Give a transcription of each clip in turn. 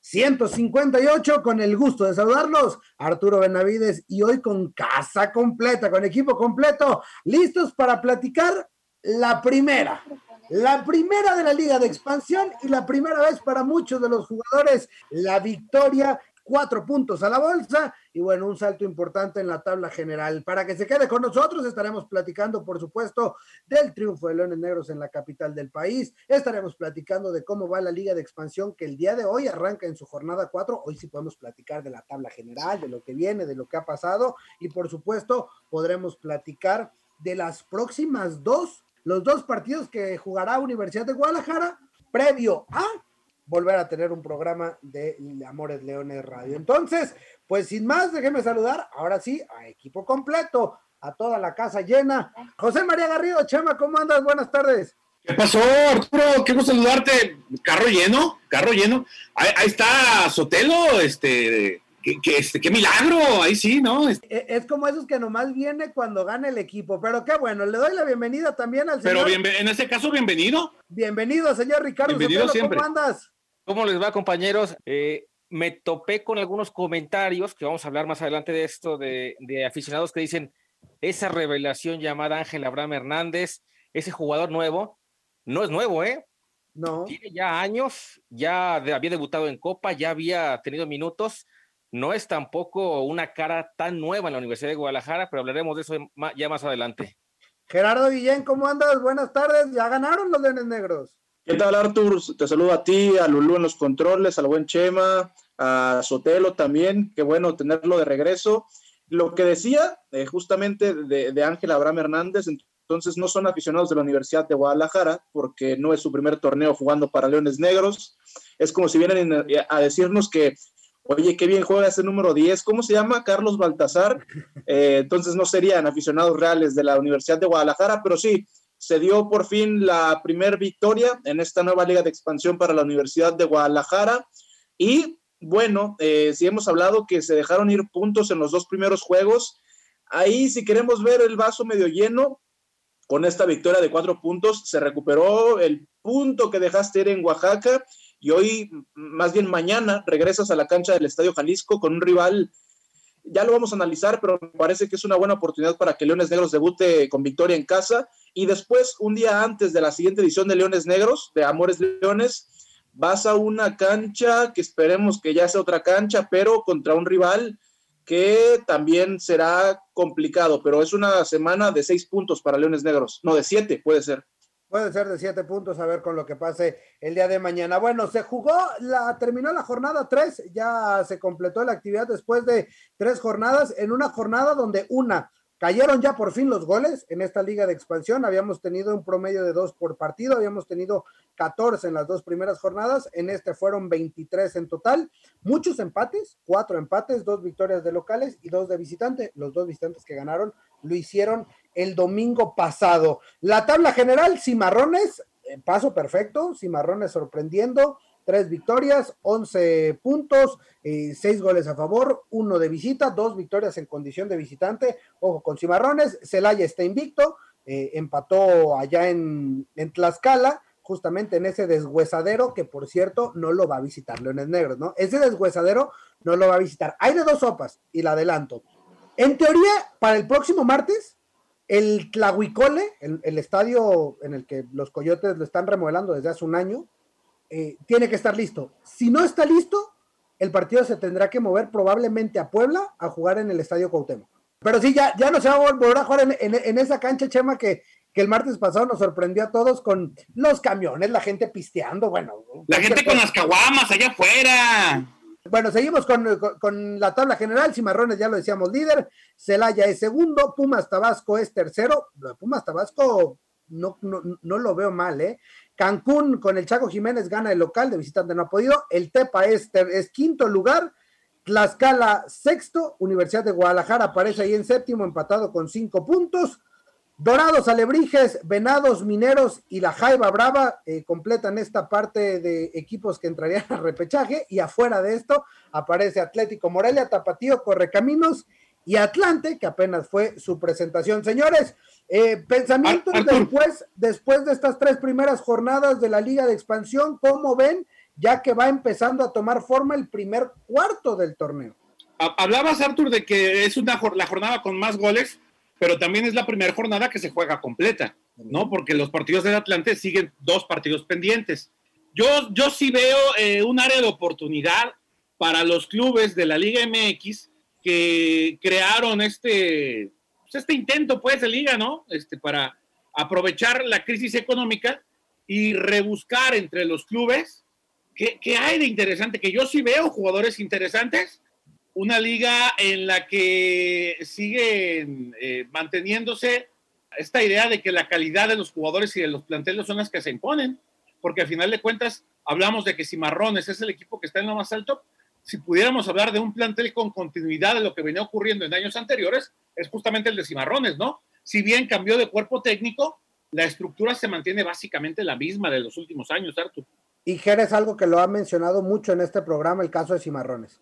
158 con el gusto de saludarlos, Arturo Benavides y hoy con casa completa, con equipo completo, listos para platicar la primera, la primera de la liga de expansión y la primera vez para muchos de los jugadores, la victoria cuatro puntos a la bolsa y bueno, un salto importante en la tabla general. Para que se quede con nosotros, estaremos platicando, por supuesto, del triunfo de Leones Negros en la capital del país. Estaremos platicando de cómo va la liga de expansión que el día de hoy arranca en su jornada cuatro. Hoy sí podemos platicar de la tabla general, de lo que viene, de lo que ha pasado y por supuesto podremos platicar de las próximas dos, los dos partidos que jugará Universidad de Guadalajara previo a volver a tener un programa de Amores Leones Radio. Entonces, pues sin más, déjeme saludar, ahora sí, a equipo completo, a toda la casa llena. José María Garrido, Chema, ¿cómo andas? Buenas tardes. ¿Qué pasó, Arturo? Qué gusto saludarte. Carro lleno, carro lleno. Ahí, está Sotelo, este, Qué, este, qué milagro, ahí sí, ¿no? Es, como esos que nomás viene cuando gana el equipo, pero qué bueno, le doy la bienvenida también al señor. Pero en este caso, bienvenido. Bienvenido, señor Ricardo bienvenido siempre. ¿cómo andas? ¿Cómo les va, compañeros? Eh, me topé con algunos comentarios, que vamos a hablar más adelante de esto, de, aficionados que dicen, esa revelación llamada Ángel Abraham Hernández, ese jugador nuevo, no es nuevo, ¿eh? No. Tiene ya años, ya había debutado en Copa, ya había tenido minutos, no es tampoco una cara tan nueva en la Universidad de Guadalajara, pero hablaremos de eso ya más adelante. Gerardo Guillén, ¿cómo andas? Buenas tardes, ya ganaron los Leones Negros. ¿Qué tal, Artur? Te saludo a ti, a Lulú en los controles, al buen Chema, a Sotelo también. Qué bueno tenerlo de regreso. Lo que decía eh, justamente de Ángel Abraham Hernández, entonces no son aficionados de la Universidad de Guadalajara, porque no es su primer torneo jugando para Leones Negros. Es como si vienen a decirnos que, oye, qué bien juega ese número 10, ¿cómo se llama? Carlos Baltasar. Eh, entonces no serían aficionados reales de la Universidad de Guadalajara, pero sí, se dio por fin la primer victoria en esta nueva liga de expansión para la Universidad de Guadalajara. Y bueno, eh, si hemos hablado que se dejaron ir puntos en los dos primeros juegos, ahí si queremos ver el vaso medio lleno, con esta victoria de cuatro puntos, se recuperó el punto que dejaste ir en Oaxaca y hoy, más bien mañana, regresas a la cancha del Estadio Jalisco con un rival ya lo vamos a analizar, pero me parece que es una buena oportunidad para que Leones Negros debute con victoria en casa. Y después, un día antes de la siguiente edición de Leones Negros, de Amores Leones, vas a una cancha que esperemos que ya sea otra cancha, pero contra un rival que también será complicado, pero es una semana de seis puntos para Leones Negros, no de siete, puede ser. Puede ser de siete puntos, a ver con lo que pase el día de mañana. Bueno, se jugó, la, terminó la jornada tres, ya se completó la actividad después de tres jornadas, en una jornada donde una, cayeron ya por fin los goles en esta liga de expansión, habíamos tenido un promedio de dos por partido, habíamos tenido 14 en las dos primeras jornadas, en este fueron 23 en total, muchos empates, cuatro empates, dos victorias de locales y dos de visitante, los dos visitantes que ganaron lo hicieron el domingo pasado. La tabla general, Cimarrones, eh, paso perfecto, Cimarrones sorprendiendo, tres victorias, once puntos, eh, seis goles a favor, uno de visita, dos victorias en condición de visitante, ojo con Cimarrones, Celaya está invicto, eh, empató allá en, en Tlaxcala, justamente en ese deshuesadero que por cierto no lo va a visitar Leones Negros, ¿no? Ese deshuesadero no lo va a visitar. Hay de dos sopas y la adelanto. En teoría, para el próximo martes, el Tlahuicole, el, estadio en el que los Coyotes lo están remodelando desde hace un año, eh, tiene que estar listo. Si no está listo, el partido se tendrá que mover probablemente a Puebla a jugar en el estadio Cuauhtémoc. Pero sí, ya, ya no se va a volver a jugar en, esa cancha, Chema, que, que, el martes pasado nos sorprendió a todos con los camiones, la gente pisteando, bueno. La gente con las caguamas allá afuera. Bueno, seguimos con, la tabla general. Cimarrones, ya lo decíamos, líder. Celaya es segundo. Pumas Tabasco es tercero. Pumas Tabasco no, no, lo veo mal, ¿eh? Cancún con el Chaco Jiménez gana el local, de visitante no ha podido. El Tepa es, es quinto lugar. Tlaxcala sexto, Universidad de Guadalajara aparece ahí en séptimo, empatado con cinco puntos. Dorados, Alebrijes, Venados, Mineros y la Jaiba Brava eh, completan esta parte de equipos que entrarían al repechaje y afuera de esto aparece Atlético Morelia, Tapatío, Correcaminos y Atlante, que apenas fue su presentación. Señores, eh, pensamientos después, después de estas tres primeras jornadas de la Liga de Expansión, ¿cómo ven? Ya que va empezando a tomar forma el primer cuarto del torneo. Hablabas, Artur, de que es una, la jornada con más goles pero también es la primera jornada que se juega completa, ¿no? Porque los partidos del Atlante siguen dos partidos pendientes. Yo, yo sí veo eh, un área de oportunidad para los clubes de la Liga MX que crearon este, pues, este intento, pues, de liga, ¿no? Este, para aprovechar la crisis económica y rebuscar entre los clubes qué, qué hay de interesante, que yo sí veo jugadores interesantes una liga en la que sigue eh, manteniéndose esta idea de que la calidad de los jugadores y de los planteles son las que se imponen, porque al final de cuentas hablamos de que Cimarrones es el equipo que está en lo más alto. Si pudiéramos hablar de un plantel con continuidad de lo que venía ocurriendo en años anteriores, es justamente el de Cimarrones, ¿no? Si bien cambió de cuerpo técnico, la estructura se mantiene básicamente la misma de los últimos años, Artur. Y Jerez, algo que lo ha mencionado mucho en este programa, el caso de Cimarrones.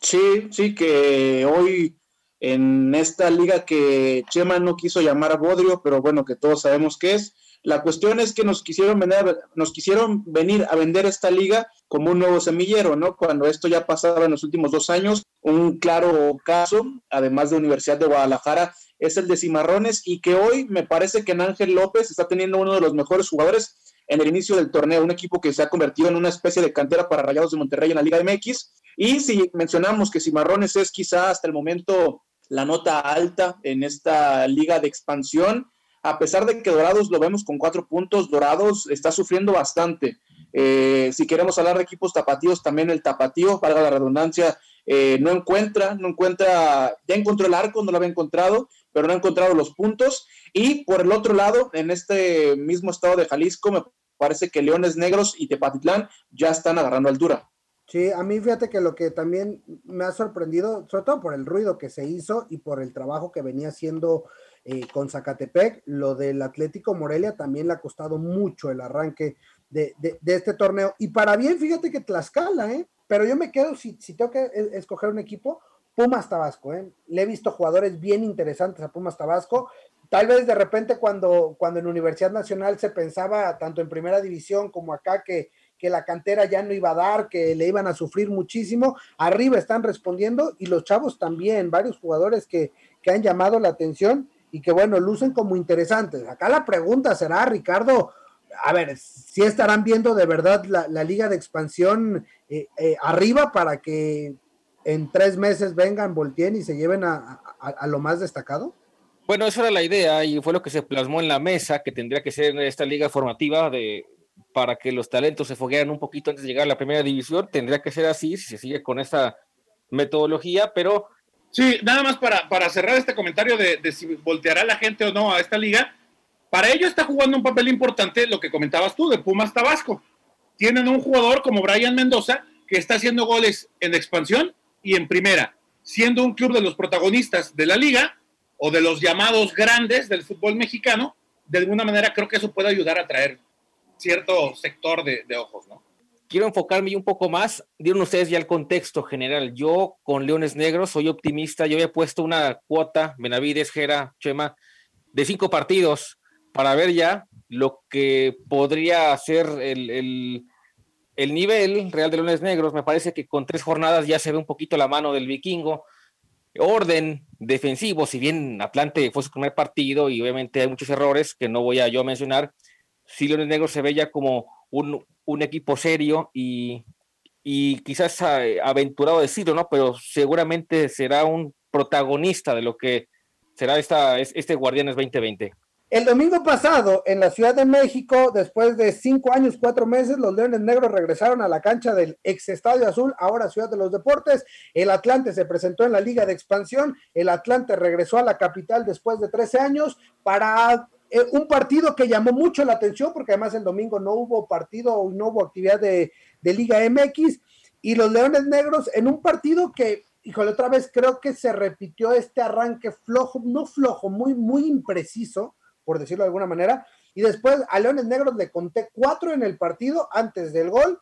Sí, sí, que hoy en esta liga que Chema no quiso llamar Bodrio, pero bueno, que todos sabemos qué es. La cuestión es que nos quisieron, venir, nos quisieron venir a vender esta liga como un nuevo semillero, ¿no? Cuando esto ya pasaba en los últimos dos años, un claro caso, además de Universidad de Guadalajara, es el de Cimarrones y que hoy me parece que en Ángel López está teniendo uno de los mejores jugadores en el inicio del torneo, un equipo que se ha convertido en una especie de cantera para Rayados de Monterrey en la Liga MX. Y si mencionamos que Cimarrones es quizá hasta el momento la nota alta en esta liga de expansión, a pesar de que Dorados lo vemos con cuatro puntos, Dorados está sufriendo bastante. Eh, si queremos hablar de equipos tapatíos, también el tapatío, valga la redundancia, eh, no encuentra, no encuentra, ya encontró el arco, no lo había encontrado, pero no ha encontrado los puntos. Y por el otro lado, en este mismo estado de Jalisco, me parece que Leones Negros y Tepatitlán ya están agarrando altura. Sí, a mí fíjate que lo que también me ha sorprendido, sobre todo por el ruido que se hizo y por el trabajo que venía haciendo eh, con Zacatepec, lo del Atlético Morelia también le ha costado mucho el arranque de, este torneo. Y para bien, fíjate que Tlaxcala, ¿eh? Pero yo me quedo, si, si tengo que escoger un equipo, Pumas Tabasco, ¿eh? Le he visto jugadores bien interesantes a Pumas Tabasco. Tal vez de repente cuando, cuando en Universidad Nacional se pensaba, tanto en primera división como acá, que, que la cantera ya no iba a dar, que le iban a sufrir muchísimo, arriba están respondiendo y los chavos también, varios jugadores que, que han llamado la atención y que bueno, lucen como interesantes. Acá la pregunta será, Ricardo, a ver, si estarán viendo de verdad la, liga de expansión eh, eh, arriba para que en tres meses vengan, volteen y se lleven a, lo más destacado? Bueno, esa era la idea y fue lo que se plasmó en la mesa, que tendría que ser esta liga formativa de, para que los talentos se foguearan un poquito antes de llegar a la primera división. Tendría que ser así si se sigue con esta metodología, pero... Sí, nada más para, para cerrar este comentario de, de si volteará la gente o no a esta liga para ello está jugando un papel importante lo que comentabas tú de Pumas Tabasco. Tienen un jugador como Brian Mendoza que está haciendo goles en expansión y en primera, siendo un club de los protagonistas de la liga o de los llamados grandes del fútbol mexicano, de alguna manera creo que eso puede ayudar a traer cierto sector de, ojos, ¿no? Quiero enfocarme un poco más. Dieron ustedes ya el contexto general. Yo con Leones Negros soy optimista. Yo había puesto una cuota, Benavides, Jera, Chema, de cinco partidos para ver ya lo que podría ser el, nivel real de Leones Negros. Me parece que con tres jornadas ya se ve un poquito la mano del vikingo. Orden defensivo, si bien Atlante fue su primer partido y obviamente hay muchos errores que no voy a yo mencionar, sí Leones Negros se ve ya como un, equipo serio y, y quizás eh, aventurado decirlo, ¿no? Pero seguramente será un protagonista de lo que será esta, este Guardianes 2020. El domingo pasado, en la Ciudad de México, después de cinco años, cuatro meses, los Leones Negros regresaron a la cancha del ex Estadio Azul, ahora Ciudad de los Deportes. El Atlante se presentó en la Liga de Expansión. El Atlante regresó a la capital después de 13 años para eh, un partido que llamó mucho la atención, porque además el domingo no hubo partido, no hubo actividad de, de Liga MX. y los Leones Negros en un partido que, híjole, otra vez creo que se repitió este arranque flojo, no flojo, muy, muy impreciso, por decirlo de alguna manera, y después a Leones Negros le conté cuatro en el partido antes del gol,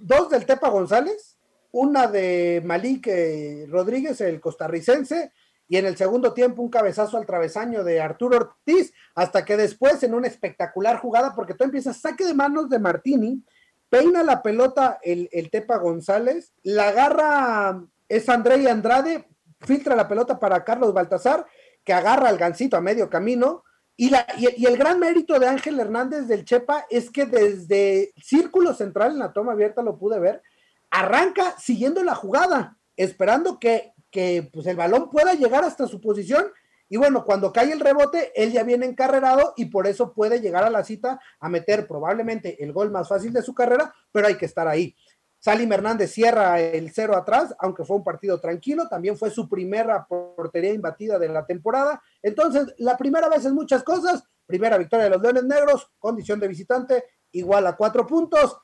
dos del Tepa González, una de Malik eh, Rodríguez, el costarricense, y en el segundo tiempo un cabezazo al travesaño de Arturo Ortiz, hasta que después en una espectacular jugada, porque tú empiezas saque de manos de Martini, peina la pelota el, Tepa González, la agarra es André Andrade, filtra la pelota para Carlos Baltasar, que agarra al gancito a medio camino, y, la, y, el gran mérito de Ángel Hernández del Chepa es que desde círculo central en la toma abierta lo pude ver, arranca siguiendo la jugada, esperando que que pues, el balón pueda llegar hasta su posición. Y bueno, cuando cae el rebote, él ya viene encarrerado y por eso puede llegar a la cita a meter probablemente el gol más fácil de su carrera, pero hay que estar ahí. Salim Hernández cierra el cero atrás, aunque fue un partido tranquilo, también fue su primera portería imbatida de la temporada. Entonces, la primera vez en muchas cosas, primera victoria de los Leones Negros, condición de visitante, igual a cuatro puntos.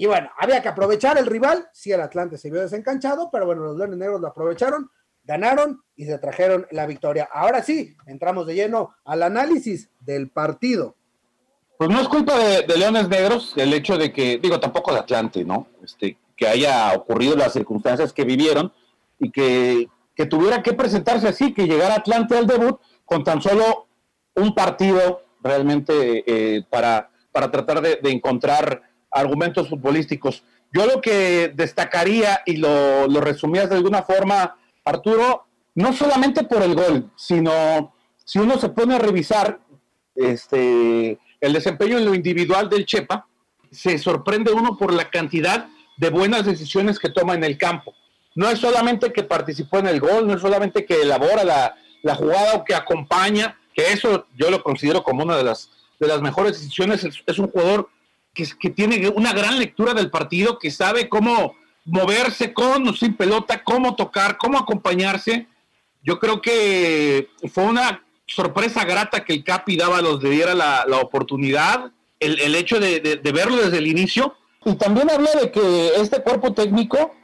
Y bueno, había que aprovechar el rival. Sí, el Atlante se vio desencanchado, pero bueno, los Leones Negros lo aprovecharon, ganaron y se trajeron la victoria. Ahora sí, entramos de lleno al análisis del partido. Pues no es culpa de, Leones Negros el hecho de que, digo, tampoco de Atlante, ¿no? Este, que haya ocurrido las circunstancias que vivieron y que, tuviera que presentarse así, que llegara Atlante al debut con tan solo un partido realmente eh, para, para tratar de encontrar argumentos futbolísticos. Yo lo que destacaría y lo, lo resumías de alguna forma, Arturo, no solamente por el gol, sino si uno se pone a revisar este, el desempeño en lo individual del Chepa, se sorprende uno por la cantidad de buenas decisiones que toma en el campo. No es solamente que participó en el gol, no es solamente que elabora la, la jugada o que acompaña, que eso yo lo considero como una de las, de las mejores decisiones. Es, es un jugador que, tiene una gran lectura del partido, que sabe cómo moverse con o sin pelota, cómo tocar, cómo acompañarse. Yo creo que fue una sorpresa grata que el Capi daba los le diera la, oportunidad, el, hecho de, verlo desde el inicio. Y también habla de que este cuerpo técnico,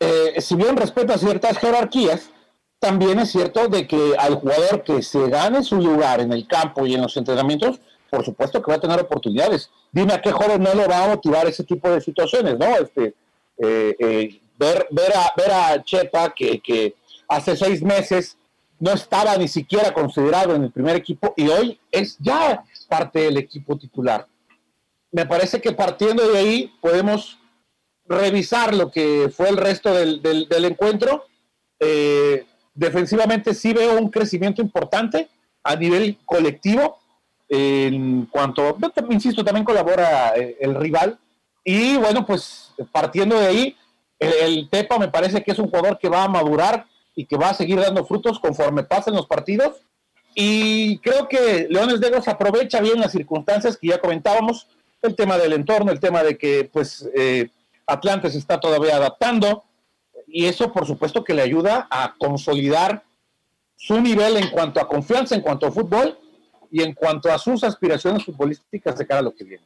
eh, si bien respeta ciertas jerarquías, también es cierto de que al jugador que se gane su lugar en el campo y en los entrenamientos, por supuesto que va a tener oportunidades. Dime a qué joven no lo va a motivar ese tipo de situaciones, ¿no? Este, eh, eh, ver, ver, a, ver a Chepa, que, hace seis meses no estaba ni siquiera considerado en el primer equipo y hoy es ya parte del equipo titular. Me parece que partiendo de ahí podemos revisar lo que fue el resto del, del, encuentro. Eh, defensivamente sí veo un crecimiento importante a nivel colectivo en cuanto, insisto, también colabora eh, el rival. Y bueno, pues partiendo de ahí, el, Tepa me parece que es un jugador que va a madurar y que va a seguir dando frutos conforme pasen los partidos. Y creo que Leones Negros aprovecha bien las circunstancias que ya comentábamos, el tema del entorno, el tema de que pues eh, se está todavía adaptando y eso por supuesto que le ayuda a consolidar su nivel en cuanto a confianza, en cuanto a fútbol y en cuanto a sus aspiraciones futbolísticas de cara a lo que viene.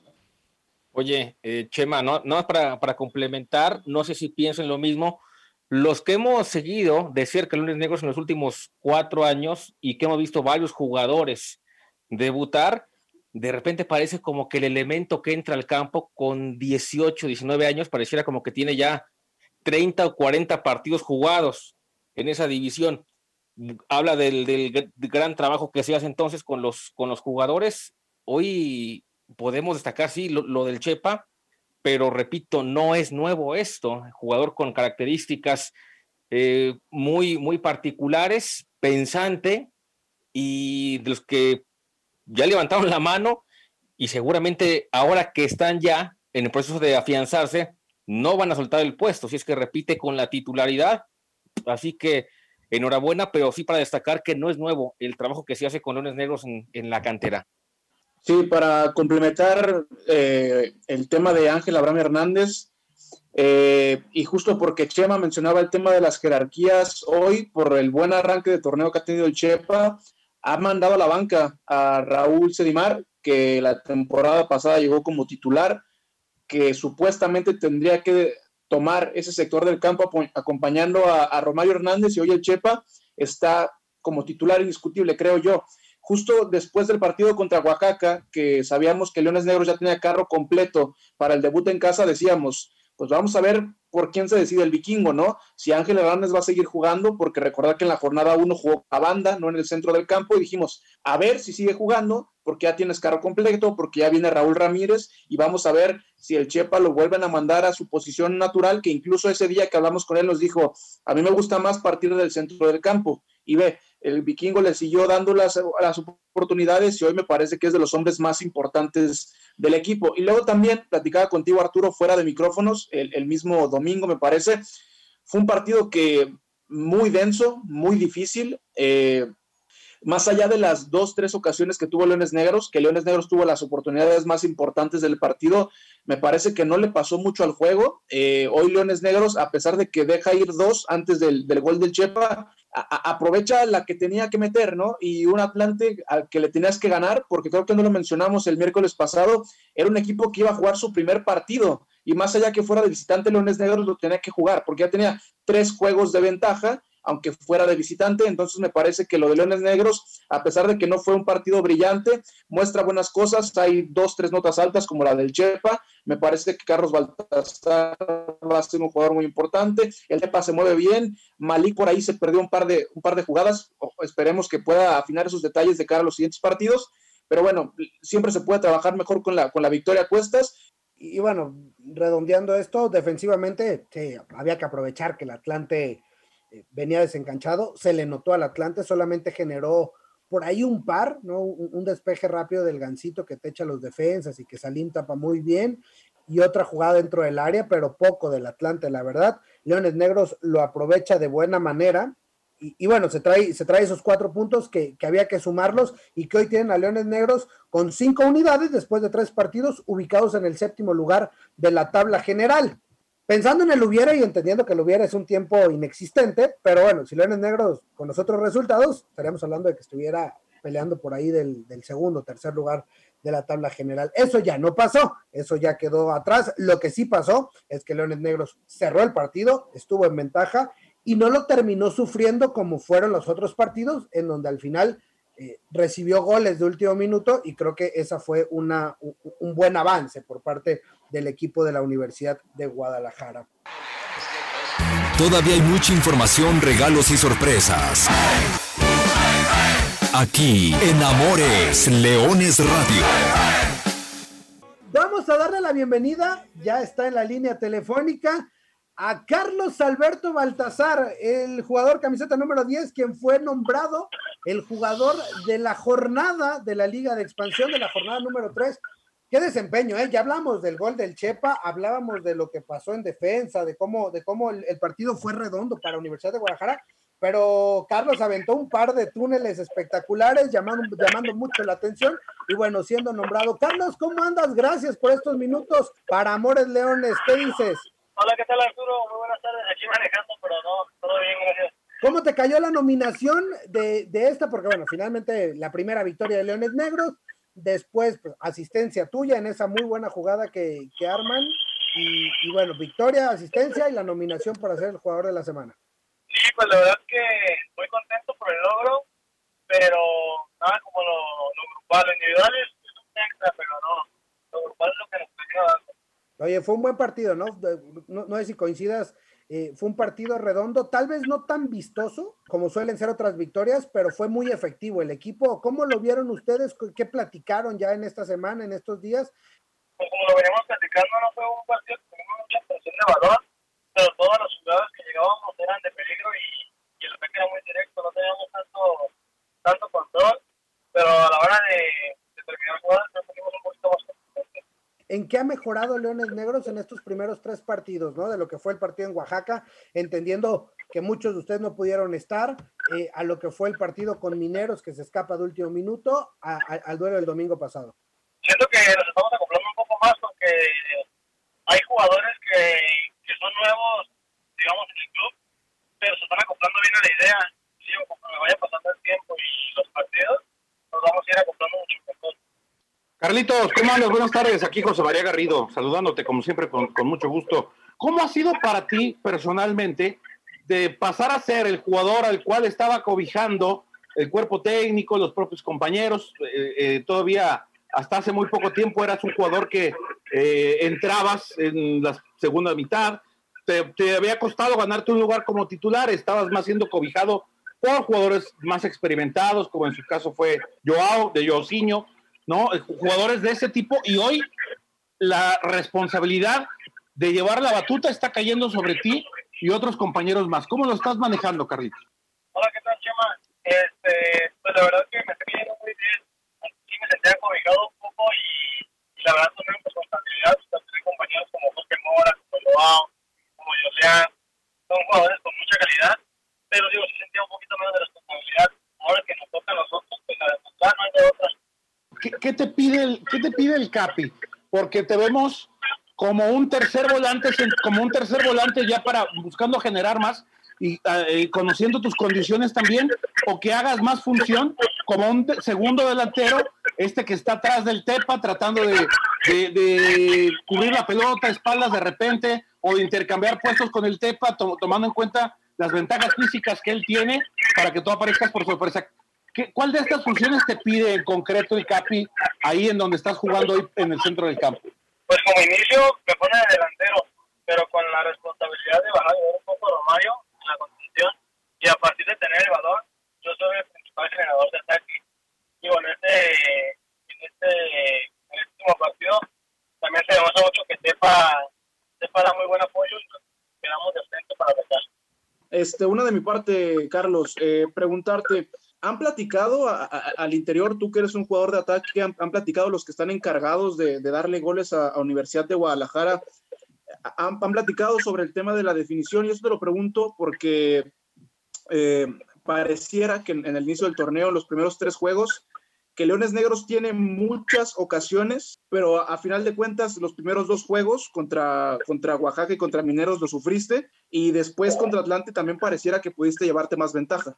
Oye, eh, Chema, no, no para, para complementar, no sé si piensan lo mismo. Los que hemos seguido de cerca lunes negros en los últimos cuatro años y que hemos visto varios jugadores debutar, de repente parece como que el elemento que entra al campo con 18, 19 años pareciera como que tiene ya 30 o 40 partidos jugados en esa división habla del, gran trabajo que se hace entonces con los, jugadores. Hoy podemos destacar, sí, lo, del Chepa, pero repito, no es nuevo esto. Jugador con características eh, muy, muy particulares, pensante y de los que ya levantaron la mano y seguramente ahora que están ya en el proceso de afianzarse, no van a soltar el puesto, si es que repite con la titularidad. Así que enhorabuena, pero sí para destacar que no es nuevo el trabajo que se hace con Leones Negros en, la cantera. Sí, para complementar eh, el tema de Ángel Abraham Hernández, eh, y justo porque Chema mencionaba el tema de las jerarquías, hoy por el buen arranque de torneo que ha tenido el Chepa, ha mandado a la banca a Raúl Sedimar, que la temporada pasada llegó como titular, que supuestamente tendría que tomar ese sector del campo acompañando a, Romario Hernández y hoy el Chepa está como titular indiscutible, creo yo. Justo después del partido contra Oaxaca, que sabíamos que Leones Negros ya tenía carro completo para el debut en casa, decíamos, pues vamos a ver por quién se decide el vikingo, ¿no? Si Ángel Hernández va a seguir jugando, porque recordar que en la jornada uno jugó a banda, no en el centro del campo, y dijimos, a ver si sigue jugando, porque ya tienes carro completo, porque ya viene Raúl Ramírez, y vamos a ver si el Chepa lo vuelven a mandar a su posición natural, que incluso ese día que hablamos con él nos dijo, a mí me gusta más partir del centro del campo, y ve, el vikingo le siguió dando las, oportunidades y hoy me parece que es de los hombres más importantes del equipo. Y luego también platicaba contigo, Arturo, fuera de micrófonos, el, mismo domingo, me parece. Fue un partido que muy denso, muy difícil. Eh, más allá de las dos, tres ocasiones que tuvo Leones Negros, que Leones Negros tuvo las oportunidades más importantes del partido, me parece que no le pasó mucho al juego. Eh, hoy Leones Negros, a pesar de que deja ir dos antes del, del gol del Chepa, aprovecha la que tenía que meter, ¿no? Y un Atlante al que le tenías que ganar, porque creo que no lo mencionamos el miércoles pasado, era un equipo que iba a jugar su primer partido y más allá que fuera de visitante, Leones Negros lo tenía que jugar, porque ya tenía tres juegos de ventaja aunque fuera de visitante. Entonces me parece que lo de Leones Negros, a pesar de que no fue un partido brillante, muestra buenas cosas. Hay dos, tres notas altas como la del Chepa. Me parece que Carlos Baltasar va a ser un jugador muy importante. El Chepa se mueve bien. Malik por ahí se perdió un par de, un par de jugadas. Esperemos que pueda afinar esos detalles de cara a los siguientes partidos. Pero bueno, siempre se puede trabajar mejor con la, con la victoria a cuestas. Y bueno, redondeando esto, defensivamente, había que aprovechar que el Atlante venía desencanchado, se le notó al Atlante, solamente generó por ahí un par, ¿no? Un, despeje rápido del gancito que te echa los defensas y que Salim tapa muy bien, y otra jugada dentro del área, pero poco del Atlante, la verdad. Leones Negros lo aprovecha de buena manera. Y, bueno, se trae, se trae esos cuatro puntos que, que, había que sumarlos y que hoy tienen a Leones Negros con cinco unidades después de tres partidos ubicados en el séptimo lugar de la tabla general. Pensando en el hubiera y entendiendo que el hubiera es un tiempo inexistente, pero bueno, si Leones Negros con los otros resultados, estaríamos hablando de que estuviera peleando por ahí del, del segundo, tercer lugar de la tabla general. Eso ya no pasó, eso ya quedó atrás. Lo que sí pasó es que Leones Negros cerró el partido, estuvo en ventaja y no lo terminó sufriendo como fueron los otros partidos, en donde al final eh, recibió goles de último minuto y creo que esa fue una, un, buen avance por parte del equipo de la Universidad de Guadalajara. Todavía hay mucha información, regalos y sorpresas. Aquí en Amores Leones Radio. Vamos a darle la bienvenida, ya está en la línea telefónica a Carlos Alberto Baltazar, el jugador camiseta número 10, quien fue nombrado el jugador de la jornada de la Liga de Expansión, de la jornada número 3. Qué desempeño, ¿eh? Ya hablamos del gol del Chepa, hablábamos de lo que pasó en defensa, de cómo, de cómo el, partido fue redondo para Universidad de Guadalajara, pero Carlos aventó un par de túneles espectaculares, llamando, llamando mucho la atención y bueno, siendo nombrado. Carlos, ¿cómo andas? Gracias por estos minutos para Amores Leones. ¿Qué dices? Hola, ¿qué tal Arturo? Muy buenas tardes. Aquí manejando, pero no, todo bien, gracias. ¿Cómo te cayó la nominación de, de esta? Porque bueno, finalmente la primera victoria de Leones Negros, después pues, asistencia tuya en esa muy buena jugada que, que arman y, y, bueno, victoria, asistencia y la nominación para ser el jugador de la semana. Sí, pues la verdad es que muy contento por el logro, pero nada como lo, lo grupal, lo individual es, un extra, pero no, lo grupal es lo que nos tenía Oye, fue un buen partido, ¿no? No, no sé si coincidas, eh, fue un partido redondo, tal vez no tan vistoso como suelen ser otras victorias, pero fue muy efectivo el equipo. ¿Cómo lo vieron ustedes? ¿Qué platicaron ya en esta semana, en estos días? Pues como lo veníamos platicando, no fue un partido con mucha presión de balón, pero todas las jugadas que llegábamos eran de peligro y, el ataque era muy directo, no teníamos tanto, tanto control, pero a la hora de, de terminar jugadas, teníamos un poquito más en qué ha mejorado Leones Negros en estos primeros tres partidos, ¿no? De lo que fue el partido en Oaxaca, entendiendo que muchos de ustedes no pudieron estar, eh, a lo que fue el partido con Mineros, que se escapa de último minuto, al duelo del domingo pasado. Siento que nos estamos acoplando un poco más porque hay jugadores que, son nuevos, digamos, en el club, pero se están acoplando bien a la idea. Sí, me vaya pasando el tiempo y los partidos, nos vamos a ir acoplando mucho. Carlitos, ¿cómo andas? Buenas tardes. Aquí José María Garrido, saludándote como siempre con, mucho gusto. ¿cómo ha sido para ti personalmente de pasar a ser el jugador al cual estaba cobijando el cuerpo técnico, los propios compañeros? Eh, eh, todavía hasta hace muy poco tiempo eras un jugador que eh, entrabas en la segunda mitad, te, había costado ganarte un lugar como titular, estabas más siendo cobijado por jugadores más experimentados, como en su caso fue Joao, de Joaquinho, ¿no? Jugadores de ese tipo, y hoy la responsabilidad de llevar la batuta está cayendo sobre ti y otros compañeros más. ¿Cómo lo estás manejando, Carlitos? Hola, ¿qué tal, Chema? Este, pues la verdad que me estoy yendo muy bien. Sí me sentía cobijado un poco y, y la verdad tomé responsabilidad. Tengo compañeros como José Mora, como Joao, como Josean. Son jugadores con mucha calidad, pero digo, sí sentía un poquito menos de responsabilidad. Ahora que nos toca a nosotros, pues la demostrar no hay de otra. ¿Qué, ¿Qué, te pide el, ¿Qué te pide el Capi? Porque te vemos como un tercer volante, como un tercer volante ya para buscando generar más y eh, conociendo tus condiciones también, o que hagas más función como un segundo delantero, este que está atrás del Tepa tratando de, cubrir la pelota, espaldas de repente, o de intercambiar puestos con el Tepa, to tomando en cuenta las ventajas físicas que él tiene para que tú aparezcas por sorpresa. ¿Qué, ¿Cuál de estas funciones te pide en concreto el Capi ahí en donde estás jugando hoy en el centro del campo? Pues como inicio me pone de delantero, pero con la responsabilidad de bajar un poco Romario en la contención y a partir de tener el balón, yo soy el principal generador de ataque. Y en este, en este, en este último partido también se demuestra mucho que Tepa, Tepa da muy buen apoyo y nos quedamos de frente para atacar. Este, una de mi parte, Carlos, eh, preguntarte, ¿han platicado a, a, al interior, tú que eres un jugador de ataque, han, platicado los que están encargados de, darle goles a, a, Universidad de Guadalajara? Han, platicado sobre el tema de la definición? Y eso te lo pregunto porque eh, pareciera que en, el inicio del torneo, en los primeros tres juegos, que Leones Negros tiene muchas ocasiones, pero a, a, final de cuentas los primeros dos juegos contra, contra Oaxaca y contra Mineros lo sufriste y después contra Atlante también pareciera que pudiste llevarte más ventaja.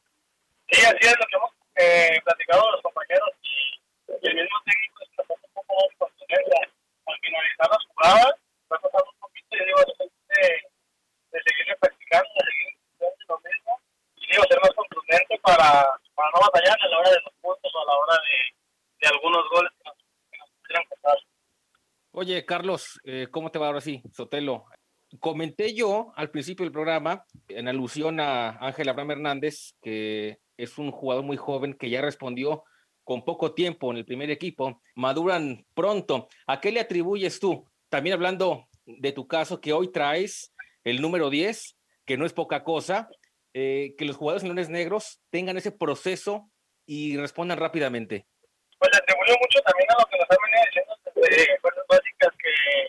Sí, así es lo que hemos eh, platicado los compañeros y, y, el mismo técnico es un poco al finalizar las jugadas, va a pasar un poquito, yo digo, de, de seguirle practicando, de seguir lo mismo y digo, ser más contundente para, para no batallar a la hora de los puntos o a la hora de, de algunos goles que nos, que nos pudieran pasar. Oye, Carlos, eh, ¿cómo te va ahora sí, Sotelo? Comenté yo al principio del programa, en alusión a Ángel Abraham Hernández, que es un jugador muy joven que ya respondió con poco tiempo en el primer equipo, maduran pronto. ¿A qué le atribuyes tú? También hablando de tu caso, que hoy traes el número 10, que no es poca cosa, eh, que los jugadores leones negros tengan ese proceso y respondan rápidamente. Pues le atribuyo mucho también a lo que nos han venido diciendo desde fuerzas básicas, que,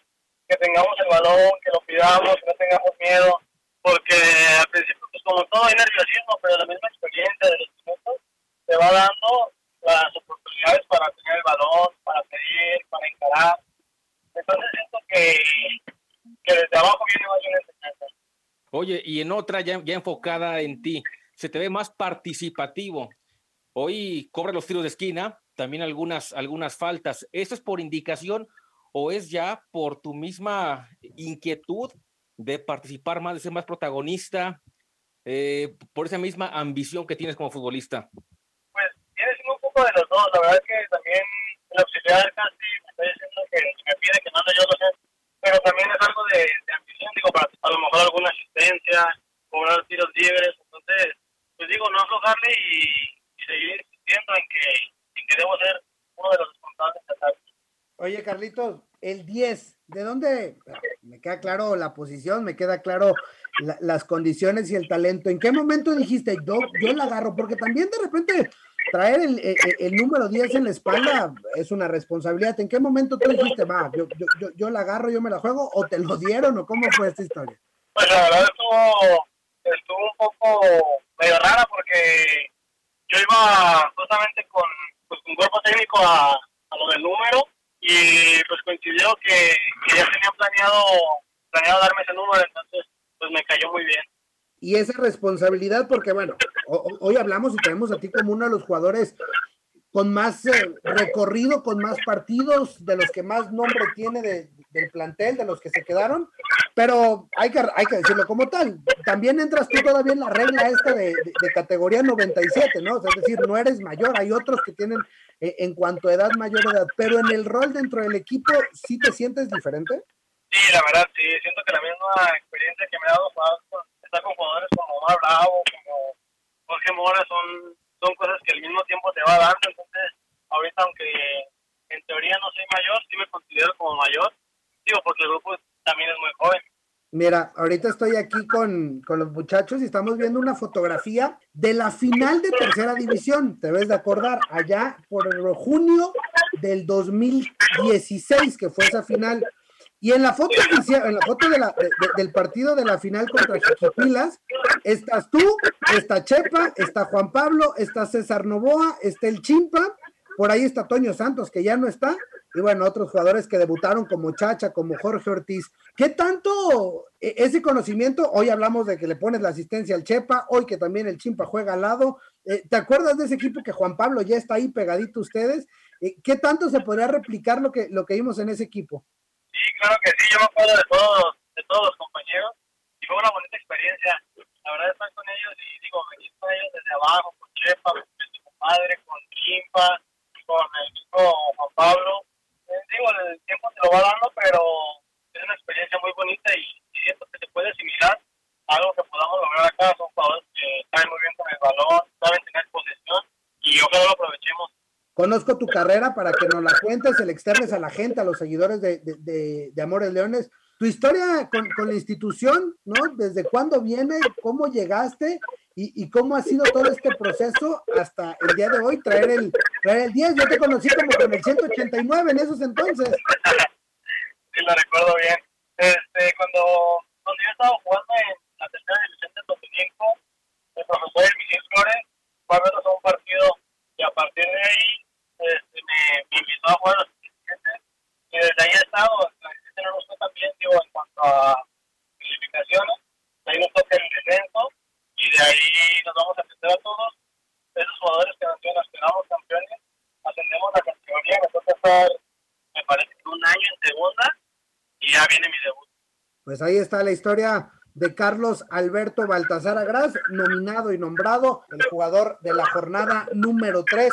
que tengamos el balón, que lo pidamos, que no tengamos miedo, porque al principio, como todo hay nerviosismo, pero la misma experiencia de los minutos te va dando las oportunidades para tener el balón, para pedir, para encarar. Entonces siento que, que desde abajo viene más una enseñanza. Oye, y en otra ya, ya enfocada en ti, se te ve más participativo. Hoy cobra los tiros de esquina, también algunas, algunas faltas. ¿Eso es por indicación o es ya por tu misma inquietud de participar más, de ser más protagonista, eh, por esa misma ambición que tienes como futbolista? Pues tiene siendo un poco de los dos. La verdad es que también el auxiliar casi me está diciendo que me pide que mande yo lo sé, pero también es algo de, de ambición, digo, para a lo mejor alguna asistencia, cobrar tiros libres. Entonces, pues digo, no aflojarle y, y seguir insistiendo en que, en que debo ser uno de los responsables de ataque. Oye, Carlitos, el 10, ¿de dónde? Me queda claro la posición, me queda claro la, las condiciones y el talento. ¿En qué momento dijiste, yo, yo la agarro? Porque también de repente traer el, el, el, número 10 en la espalda es una responsabilidad. ¿En qué momento tú dijiste, va, yo, yo, yo, yo la agarro, yo me la juego, o te lo dieron, o cómo fue esta historia? Pues la verdad estuvo, estuvo un poco medio rara porque yo iba justamente con, pues, con cuerpo técnico a, a lo del número y pues coincidió que, que ya tenían planeado, planeado darme ese número, entonces pues me cayó muy bien. Y esa responsabilidad, porque bueno, hoy hablamos y tenemos a ti como uno de los jugadores con más eh, recorrido, con más partidos, de los que más nombre tiene de, del plantel, de los que se quedaron, pero hay que, hay que decirlo como tal. También entras tú todavía en la regla esta de, de, categoría 97, ¿no? es decir, no eres mayor, hay otros que tienen eh, en cuanto a edad mayor edad, pero en el rol dentro del equipo, ¿sí te sientes diferente? Sí, la verdad, sí, siento que la misma experiencia que me ha dado estar con jugadores como Omar Bravo, como Jorge Mora, son, son cosas que al mismo tiempo te va dando, entonces ahorita aunque en teoría no soy mayor, sí me considero como mayor, digo, porque el grupo también es muy joven. Mira, ahorita estoy aquí con, con, los muchachos y estamos viendo una fotografía de la final de tercera división, te ves de acordar, allá por junio del 2016, que fue esa final. Y en la foto, en la foto del partido de la final contra Jiquipilas, estás tú, está Chepa, está Juan Pablo, está César Novoa, está el Chimpa, por ahí está Toño Santos, que ya no está, y bueno, otros jugadores que debutaron como Chacha, como Jorge Ortiz. ¿Qué tanto e, ese conocimiento? Hoy hablamos de que le pones la asistencia al Chepa, hoy que también el Chimpa juega al lado. Eh, ¿Te acuerdas de ese equipo que Juan Pablo ya está ahí pegadito ustedes? Eh, ¿Qué tanto se podría replicar lo que, lo que vimos en ese equipo? Claro que sí, yo me acuerdo de todos, de todos los compañeros y fue una bonita experiencia. La verdad estar con ellos y digo, venir con ellos desde abajo, con Chepa, con mi compadre, con Chimpa, con el chico Juan Pablo digo, el tiempo se lo va dando, pero es una experiencia muy bonita y, siento que se puede asimilar algo que podamos lograr acá. Son jugadores que saben muy bien con el balón, saben tener posesión y ojalá lo aprovechemos. Conozco tu carrera para que nos la cuentes, el externes a la gente, a los seguidores de, Amores Leones. Tu historia con, la institución, ¿no? ¿Desde cuándo viene? ¿Cómo llegaste? y, cómo ha sido todo este proceso hasta el día de hoy, traer el, traer el 10. Yo te conocí como con el 189 en esos entonces. Sí, lo recuerdo bien. Este, cuando, cuando yo estaba jugando en la tercera división de Topilinco, el profesor Miguel Flores fue a vernos a un partido a partir de ahí este, me, me, invitó a jugar a los siguientes y desde ahí he estado, fue también, digo, en cuanto a clasificaciones, ahí nos toca el descenso y de ahí nos vamos a meter a todos esos jugadores que nos quedamos campeones, ascendemos la categoría, me toca me parece un año en segunda y ya viene mi debut. Pues ahí está la historia de Carlos Alberto Baltasar Agras, nominado y nombrado el jugador de la jornada número 3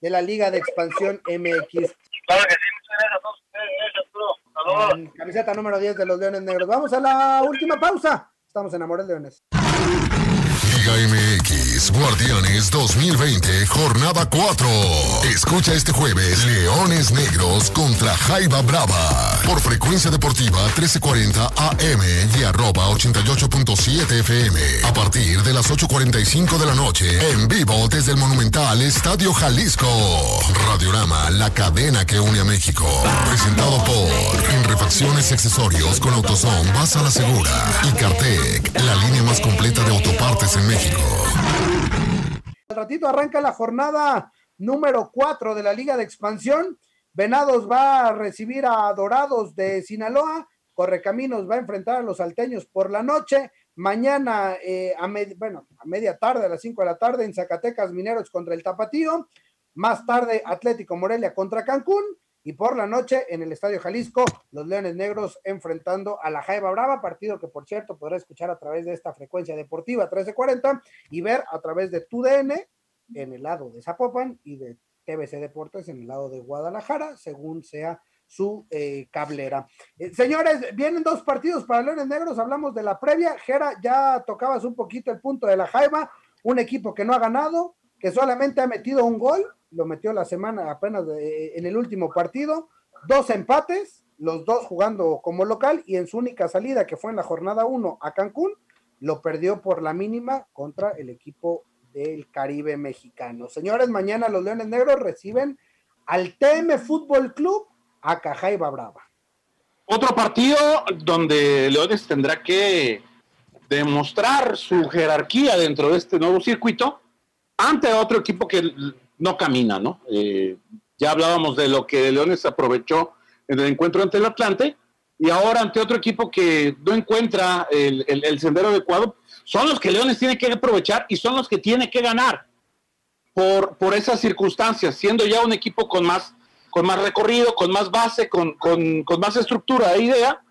de la Liga de Expansión MX. Claro que sí, muchas gracias a todos ustedes, Saludos. Camiseta número 10 de los Leones Negros. Vamos a la última pausa. Estamos en Amores Leones. MX, Guardianes 2020, jornada 4. Escucha este jueves Leones Negros contra Jaiba Brava. Por frecuencia deportiva 1340 AM y arroba 88.7 FM. A partir de las 8.45 de la noche, en vivo desde el monumental Estadio Jalisco. Radiorama, la cadena que une a México. Presentado por En Refacciones y Accesorios con Autosom, vas la segura. Y Cartec, la línea más completa de autopartes en México. Al ratito arranca la jornada número 4 de la Liga de Expansión. Venados va a recibir a Dorados de Sinaloa. Correcaminos va a enfrentar a los salteños por la noche. Mañana, eh, a, bueno, a media tarde, a las 5 de la tarde, en Zacatecas Mineros contra el Tapatío. Más tarde, Atlético Morelia contra Cancún. Y por la noche, en el Estadio Jalisco, los Leones Negros enfrentando a la Jaiba Brava, partido que por cierto podrá escuchar a través de esta frecuencia deportiva 1340 y ver a través de TUDN en el lado de Zapopan y de TBC Deportes en el lado de Guadalajara, según sea su eh, cablera. Eh, señores, vienen dos partidos para Leones Negros, hablamos de la previa. Jera, ya tocabas un poquito el punto de la Jaiba, un equipo que no ha ganado, que solamente ha metido un gol lo metió la semana apenas en el último partido, dos empates, los dos jugando como local y en su única salida que fue en la jornada 1 a Cancún, lo perdió por la mínima contra el equipo del Caribe mexicano. Señores, mañana los Leones Negros reciben al TM Fútbol Club a Cajaiba Brava. Otro partido donde Leones tendrá que demostrar su jerarquía dentro de este nuevo circuito ante otro equipo que no camina, ¿no? Eh, ya hablábamos de lo que Leones aprovechó en el encuentro ante el Atlante y ahora ante otro equipo que no encuentra el, el, sendero adecuado, son los que Leones tiene que aprovechar y son los que tiene que ganar por, por esas circunstancias, siendo ya un equipo con más, con más recorrido, con más base, con, con, con más estructura e idea,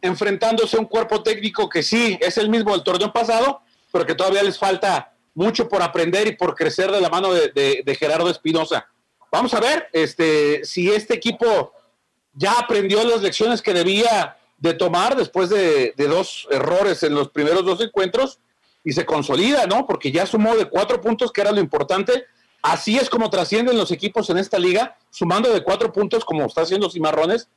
enfrentándose a un cuerpo técnico que sí es el mismo del torneo pasado, pero que todavía les falta mucho por aprender y por crecer de la mano de, Gerardo Espinosa. Vamos a ver este, si este equipo ya aprendió las lecciones que debía de tomar después de, dos errores en los primeros dos encuentros y se consolida, ¿no? Porque ya sumó de cuatro puntos, que era lo importante. Así es como trascienden los equipos en esta liga, sumando de cuatro puntos, como está haciendo Cimarrones.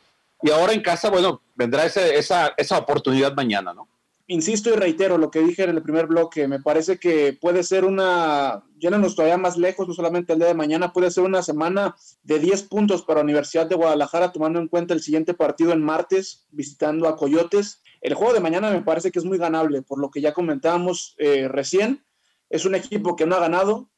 Y ahora en casa, bueno, vendrá esa, esa oportunidad mañana, ¿no? Insisto y reitero lo que dije en el primer bloque, me parece que puede ser una, llénanos todavía más lejos, no solamente el día de mañana, puede ser una semana de 10 puntos para Universidad de Guadalajara, tomando en cuenta el siguiente partido en martes, visitando a Coyotes. El juego de mañana me parece que es muy ganable, por lo que ya comentábamos eh, recién. Es un equipo que no ha ganado,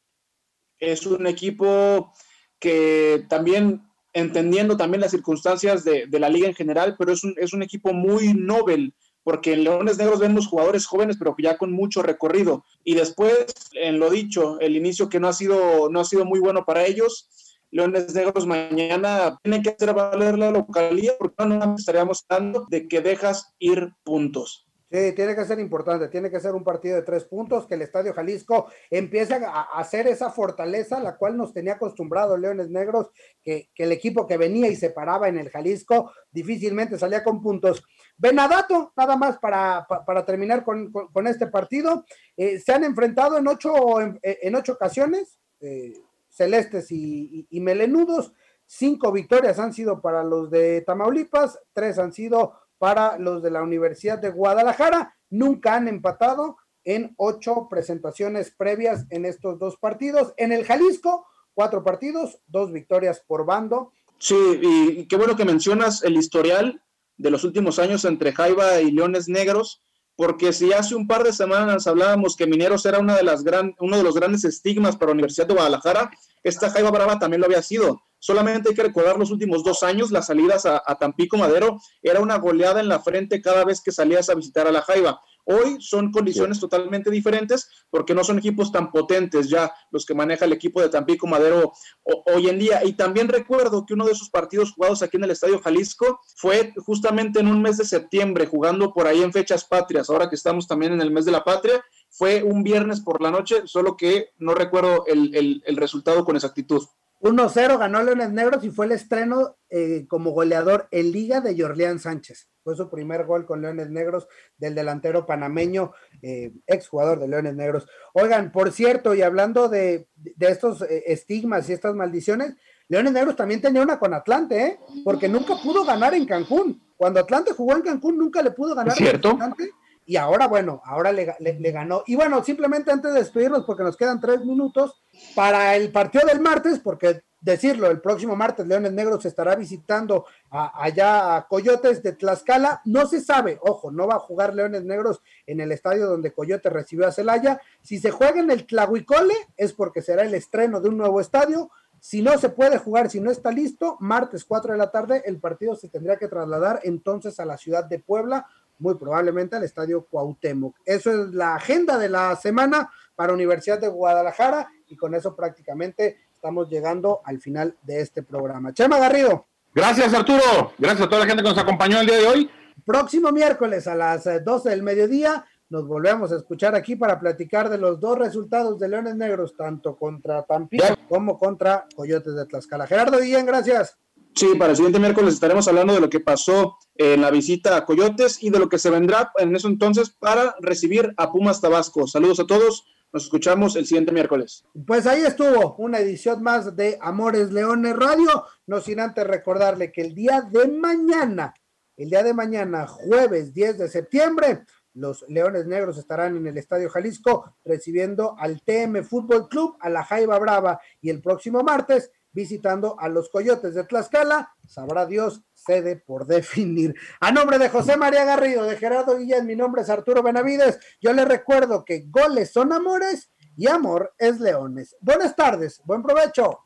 es un equipo que también entendiendo también las circunstancias de, la liga en general, pero es un, es un equipo muy noble porque en Leones Negros vemos jugadores jóvenes, pero ya con mucho recorrido. Y después, en lo dicho, el inicio que no ha sido, no ha sido muy bueno para ellos. Leones Negros mañana tienen que hacer valer la localidad, porque no estaríamos hablando de que dejas ir puntos. Sí, tiene que ser importante, tiene que ser un partido de tres puntos, que el Estadio Jalisco empiece a hacer esa fortaleza, la cual nos tenía acostumbrado Leones Negros, que, el equipo que venía y se paraba en el Jalisco difícilmente salía con puntos. Benadato, nada más para, terminar con, este partido, eh, se han enfrentado en ocho, en, ocho ocasiones, eh, celestes y, y melenudos, cinco victorias han sido para los de Tamaulipas, tres han sido para los de la Universidad de Guadalajara. Nunca han empatado en ocho presentaciones previas en estos dos partidos. En el Jalisco, cuatro partidos, dos victorias por bando. Sí, y qué bueno que mencionas el historial de los últimos años entre Jaiba y Leones Negros, porque si hace un par de semanas hablábamos que Mineros era una de las gran, uno de los grandes estigmas para la Universidad de Guadalajara, esta Jaiba Brava también lo había sido. Solamente hay que recordar los últimos dos años, las salidas a, Tampico Madero era una goleada en la frente cada vez que salías a visitar a la Jaiba. Hoy son condiciones totalmente diferentes porque no son equipos tan potentes ya los que maneja el equipo de Tampico Madero hoy en día. Y también recuerdo que uno de esos partidos jugados aquí en el Estadio Jalisco fue justamente en un mes de septiembre, jugando por ahí en fechas patrias, ahora que estamos también en el mes de la patria. Fue un viernes por la noche, solo que no recuerdo el resultado con exactitud. 1-0 ganó Leones Negros y fue el estreno eh, como goleador en Liga de Jorleán Sánchez. Fue su primer gol con Leones Negros del delantero panameño, eh, exjugador de Leones Negros. Oigan, por cierto, y hablando de, estos eh, estigmas y estas maldiciones, Leones Negros también tenía una con Atlante, ¿eh? porque nunca pudo ganar en Cancún. Cuando Atlante jugó en Cancún, nunca le pudo ganar. ¿Cierto? Atlante y ahora, bueno, ahora le, ganó. Y bueno, simplemente antes de despedirnos, porque nos quedan tres minutos, para el partido del martes, porque decirlo, el próximo martes Leones Negros estará visitando allá a Coyotes de Tlaxcala. No se sabe, ojo, no va a jugar Leones Negros en el estadio donde Coyote recibió a Celaya. Si se juega en el Tlahuicole, es porque será el estreno de un nuevo estadio. Si no se puede jugar, si no está listo, martes 4 de la tarde, el partido se tendría que trasladar entonces a la ciudad de Puebla muy probablemente al Estadio Cuauhtémoc. Eso es la agenda de la semana para Universidad de Guadalajara y con eso prácticamente estamos llegando al final de este programa. Chema Garrido. Gracias Arturo, gracias a toda la gente que nos acompañó el día de hoy. Próximo miércoles a las 12 eh, del mediodía nos volvemos a escuchar aquí para platicar de los dos resultados de Leones Negros, tanto contra Tampico como contra Coyotes de Tlaxcala. Gerardo Guillén, gracias. Sí, para el siguiente miércoles estaremos hablando de lo que pasó en la visita a Coyotes y de lo que se vendrá en eso entonces para recibir a Pumas Tabasco. Saludos a todos, nos escuchamos el siguiente miércoles. Pues ahí estuvo una edición más de Amores Leones Radio, no sin antes recordarle que el día de mañana, el día de mañana, jueves 10 de septiembre, los Leones Negros estarán en el Estadio Jalisco recibiendo al TM Fútbol Club, a la Jaiba Brava y el próximo martes visitando a los Coyotes de Tlaxcala. Sabrá Dios, sede por definir. A nombre de José María Garrido, de Gerardo Guillén, mi nombre es Arturo Benavides. Yo les recuerdo que goles son amores y amor es leones. Buenas tardes, buen provecho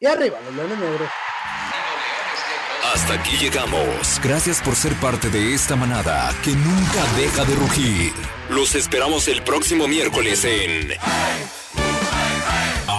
y arriba los leones negros. Hasta aquí llegamos. Gracias por ser parte de esta manada que nunca deja de rugir. Los esperamos el próximo miércoles en...